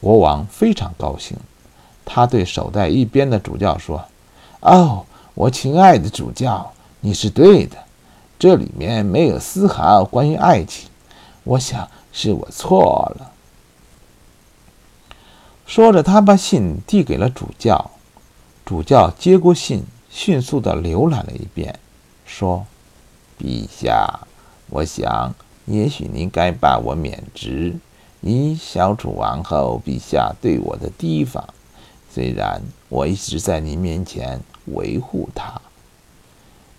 国王非常高兴，他对守在一边的主教说：“哦，我亲爱的主教，你是对的，这里面没有丝毫关于爱情。我想是我错了。”说着，他把信递给了主教。主教接过信，迅速地浏览了一遍，说：“陛下，我想，也许您该把我免职。”你消除王后陛下对我的提防。虽然我一直在您面前维护他，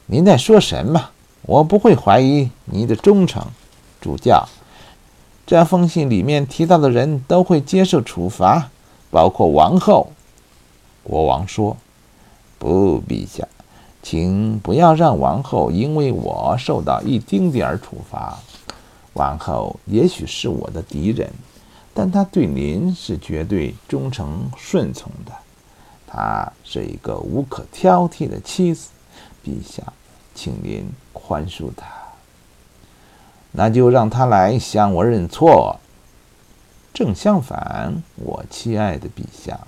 您在说什么？我不会怀疑你的忠诚，主教。这封信里面提到的人都会接受处罚，包括王后。国王说：“不，陛下，请不要让王后因为我受到一丁点儿处罚。”王后也许是我的敌人，但她对您是绝对忠诚顺从的。她是一个无可挑剔的妻子，陛下，请您宽恕她。那就让她来向我认错。正相反，我亲爱的陛下，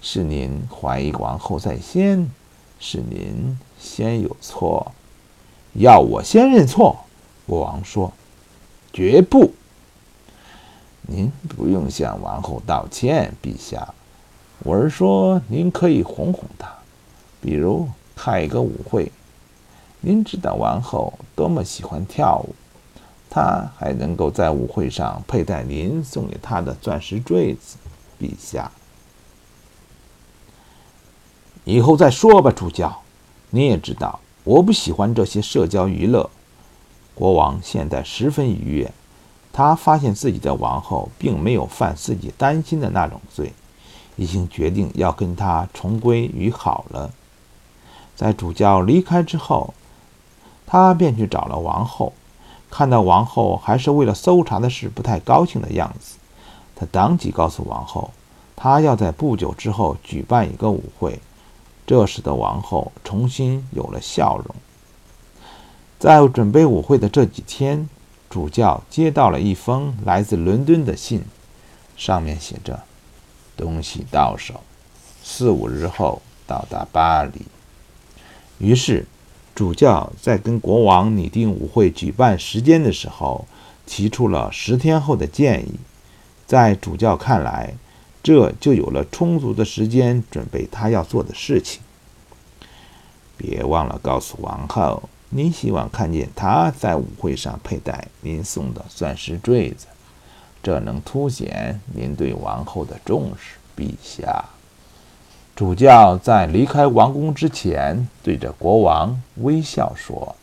是您怀疑王后在先，是您先有错，要我先认错。国王说。绝不！您不用向王后道歉，陛下。我是说，您可以哄哄她，比如开一个舞会。您知道王后多么喜欢跳舞，她还能够在舞会上佩戴您送给她的钻石坠子，陛下。以后再说吧，主教。你也知道，我不喜欢这些社交娱乐。国王现在十分愉悦，他发现自己的王后并没有犯自己担心的那种罪，已经决定要跟他重归于好了。在主教离开之后，他便去找了王后。看到王后还是为了搜查的事不太高兴的样子，他当即告诉王后，他要在不久之后举办一个舞会，这使得王后重新有了笑容。在准备舞会的这几天，主教接到了一封来自伦敦的信，上面写着：“东西到手，四五日后到达巴黎。”于是，主教在跟国王拟定舞会举办时间的时候，提出了十天后的建议。在主教看来，这就有了充足的时间准备他要做的事情。别忘了告诉王后。您希望看见她在舞会上佩戴您送的钻石坠子，这能凸显您对王后的重视，陛下。主教在离开王宫之前，对着国王微笑说：“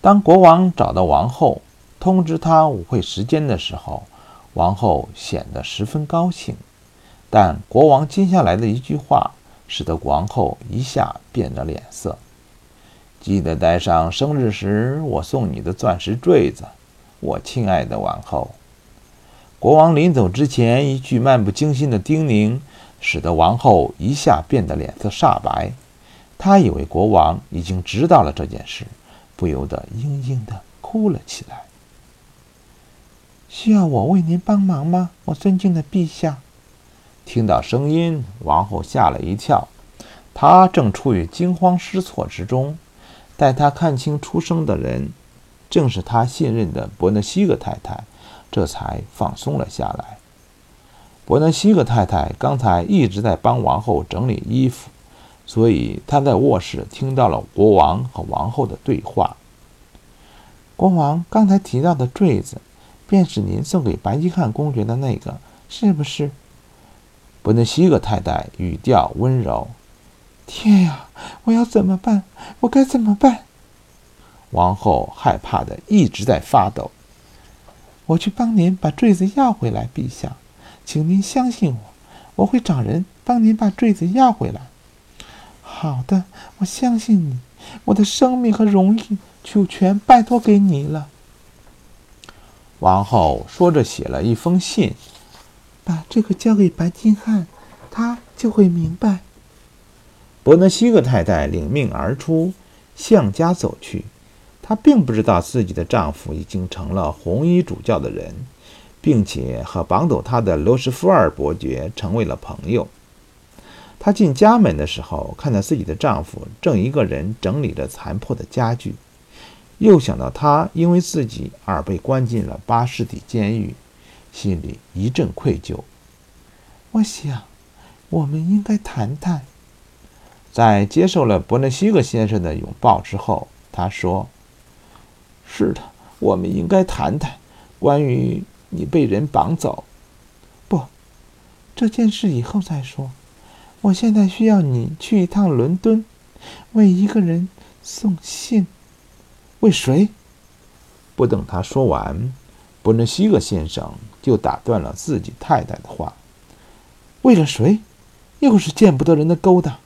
当国王找到王后，通知她舞会时间的时候，王后显得十分高兴。但国王接下来的一句话，使得王后一下变了脸色。”记得带上生日时我送你的钻石坠子，我亲爱的王后。国王临走之前一句漫不经心的叮咛，使得王后一下变得脸色煞白。她以为国王已经知道了这件事，不由得嘤嘤地哭了起来。需要我为您帮忙吗，我尊敬的陛下？听到声音，王后吓了一跳，她正处于惊慌失措之中。待他看清出生的人，正是他信任的伯纳西格太太，这才放松了下来。伯纳西格太太刚才一直在帮王后整理衣服，所以她在卧室听到了国王和王后的对话。国王刚才提到的坠子，便是您送给白金汉公爵的那个，是不是？伯纳西格太太语调温柔。天呀！我要怎么办？我该怎么办？王后害怕的一直在发抖。我去帮您把坠子要回来，陛下，请您相信我，我会找人帮您把坠子要回来。好的，我相信你，我的生命和荣誉就全拜托给你了。王后说着，写了一封信，把这个交给白金汉，他就会明白。伯纳西克太太领命而出，向家走去。她并不知道自己的丈夫已经成了红衣主教的人，并且和绑走她的罗什福尔伯爵成为了朋友。她进家门的时候，看到自己的丈夫正一个人整理着残破的家具，又想到他因为自己而被关进了巴士底监狱，心里一阵愧疚。我想，我们应该谈谈。在接受了伯南西克先生的拥抱之后，他说：“是的，我们应该谈谈关于你被人绑走。不，这件事以后再说。”我现在需要你去一趟伦敦，为一个人送信。为谁？不等他说完，伯南西克先生就打断了自己太太的话。为了谁？又是见不得人的勾当！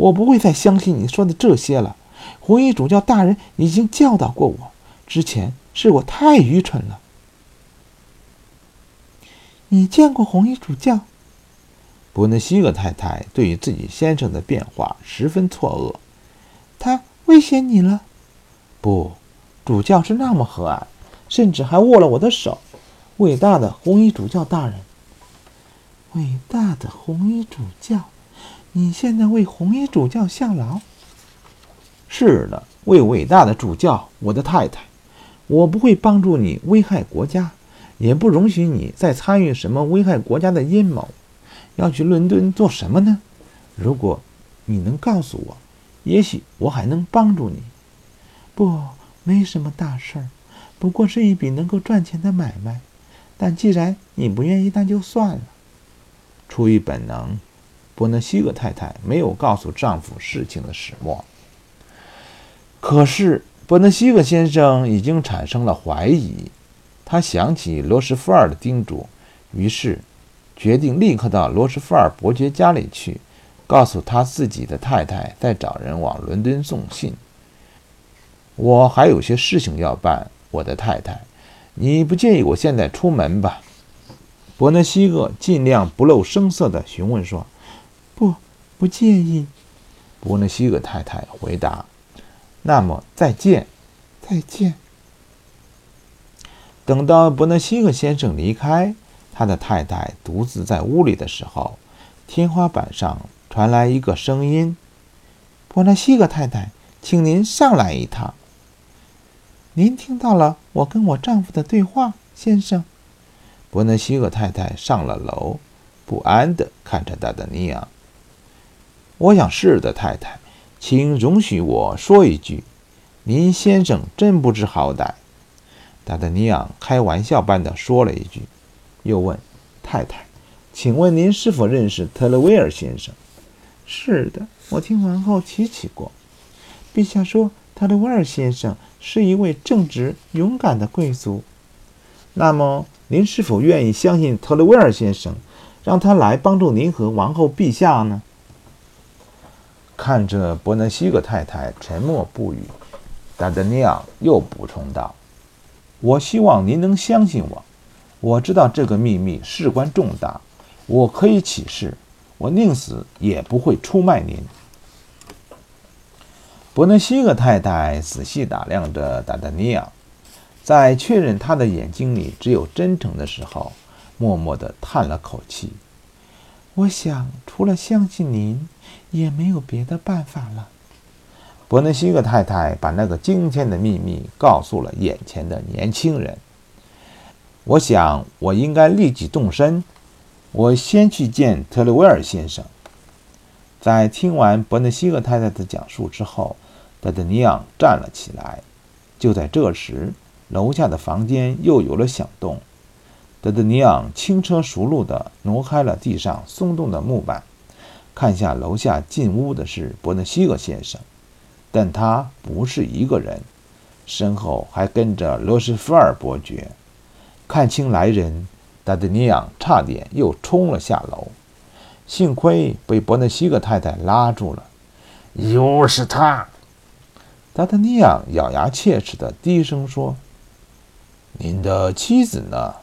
我不会再相信你说的这些了。红衣主教大人已经教导过我，之前是我太愚蠢了。你见过红衣主教？伯纳西克太太对于自己先生的变化十分错愕。他威胁你了？不，主教是那么和蔼，甚至还握了我的手。伟大的红衣主教大人，伟大的红衣主教，你现在为红衣主教效劳？是的，为伟大的主教，我的太太。我不会帮助你危害国家，也不容许你再参与什么危害国家的阴谋。要去伦敦做什么呢？如果你能告诉我，也许我还能帮助你。不，没什么大事儿，不过是一笔能够赚钱的买卖。但既然你不愿意，那就算了。出于本能，伯纳西克太太没有告诉丈夫事情的始末。可是伯纳西克先生已经产生了怀疑，他想起罗什福尔的叮嘱，于是。决定立刻到罗什福尔伯爵家里去，告诉他自己的太太在找人往伦敦送信。我还有些事情要办，我的太太，你不介意我现在出门吧？伯南西克尽量不露声色地询问说：“不，介意。”伯纳西尔太太回答：“那么再见，再见。”等到伯纳西尔先生离开。他的太太独自在屋里的时候，天花板上传来一个声音：“伯纳西尔太太，请您上来一趟。”“您听到了我跟我丈夫的对话，先生。”伯纳西尔太太上了楼，不安地看着达达尼昂。“我想是的，太太，请容许我说一句，您先生真不知好歹。”达达尼昂开玩笑般地说了一句。又问太太：“请问您是否认识特勒威尔先生？”“是的，我听王后提起过。陛下说特勒威尔先生是一位正直勇敢的贵族。那么，您是否愿意相信特勒威尔先生，让他来帮助您和王后陛下呢？”看着伯南西格太太沉默不语，达德尼昂又补充道：“我希望您能相信我。”我知道这个秘密事关重大，我可以起誓，我宁死也不会出卖您。伯南西格太太仔细打量着达达尼亚，在确认他的眼睛里只有真诚的时候，默默地叹了口气。我想，除了相信您，也没有别的办法了。伯纳西克太太把那个惊天的秘密告诉了眼前的年轻人。我想，我应该立即动身。我先去见特雷维尔先生。在听完伯纳西克太太的讲述之后，德德尼昂站了起来。就在这时，楼下的房间又有了响动。德德尼昂轻车熟路地挪开了地上松动的木板，看下楼下进屋的是伯纳西格先生，但他不是一个人，身后还跟着罗什福尔伯爵。看清来人，达德尼昂差点又冲了下楼，幸亏被伯纳西格太太拉住了。又是他！达德尼昂咬牙切齿地低声说：“您的妻子呢？”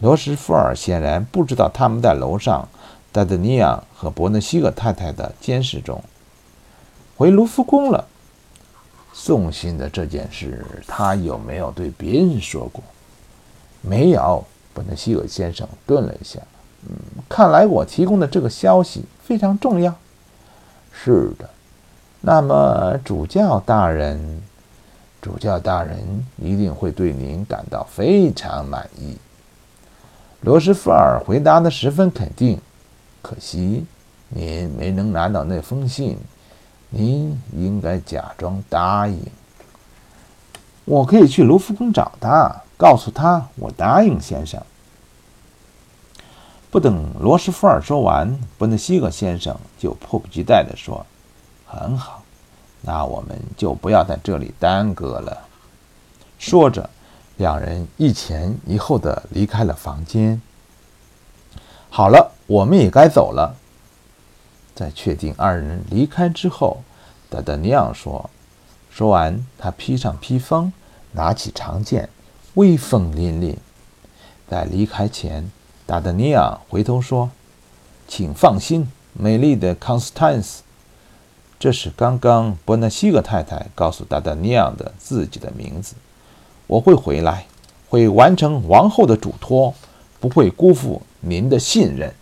罗什福尔显然不知道他们在楼上，戴德尼昂和伯纳西尔太太的监视中，回卢浮宫了。送信的这件事，他有没有对别人说过？没有，伯纳希尔先生顿了一下，嗯，看来我提供的这个消息非常重要。是的，那么主教大人，主教大人一定会对您感到非常满意。罗斯福尔回答的十分肯定。可惜您没能拿到那封信，您应该假装答应。我可以去卢浮宫找他，告诉他我答应先生。不等罗斯福尔说完，伯内西格先生就迫不及待地说：“很好，那我们就不要在这里耽搁了。”说着，两人一前一后的离开了房间。好了，我们也该走了。在确定二人离开之后，达达尼昂说：“说完，他披上披风，拿起长剑，威风凛凛。在离开前，达达尼昂回头说：‘请放心，美丽的康斯坦斯。’这是刚刚伯纳西格太太告诉达达尼昂的自己的名字。我会回来，会完成王后的嘱托。”不会辜负您的信任。